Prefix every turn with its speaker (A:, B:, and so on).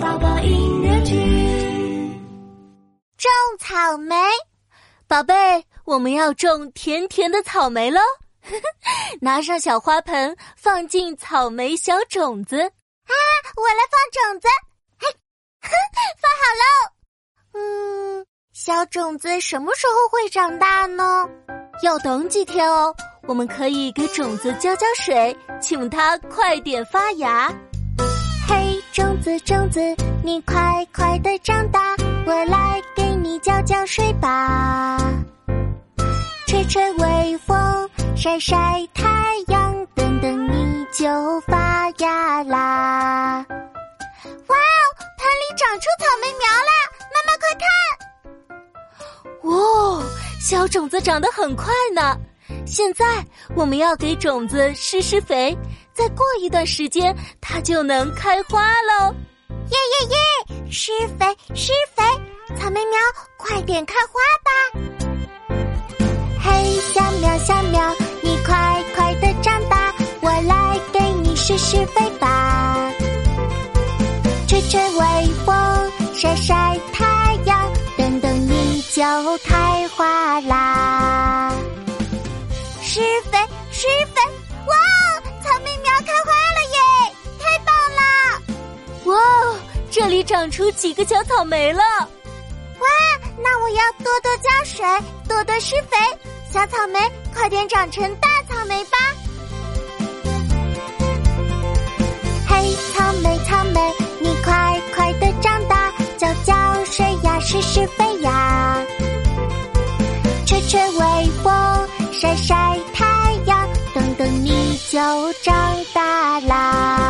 A: 宝宝音乐剧，
B: 种草莓，
C: 宝贝，我们要种甜甜的草莓喽！拿上小花盆，放进草莓小种子。啊，
B: 我来放种子。嘿，放好喽。嗯，小种子什么时候会长大呢？
C: 要等几天哦。我们可以给种子浇浇水，请它快点发芽。
B: 种子种子，你快快的长大，我来给你浇浇水吧。吹吹微风，晒晒太阳，等等你就发芽啦。哇哦，盆里长出草莓苗啦！妈妈快
C: 看！哇，哦小种子长得很快呢。现在我们要给种子施施肥，再过一段时间它就能开花喽！
B: 耶耶耶！施肥施肥，草莓苗快点开花吧！嘿，小苗小苗，你快快的长大，我来给你施施肥吧！吹吹微风，晒晒太阳，等等你就开花啦！施肥，施肥！哇哦，草莓苗开花了耶，太棒了！
C: 哇哦，这里长出几个小草莓了！
B: 哇，那我要多多浇水，多多施肥，小草莓快点长成大草莓吧！嘿，草莓，草莓，你快快的长大，浇浇水呀，施施肥呀，吹吹微风，晒晒。你就长大啦。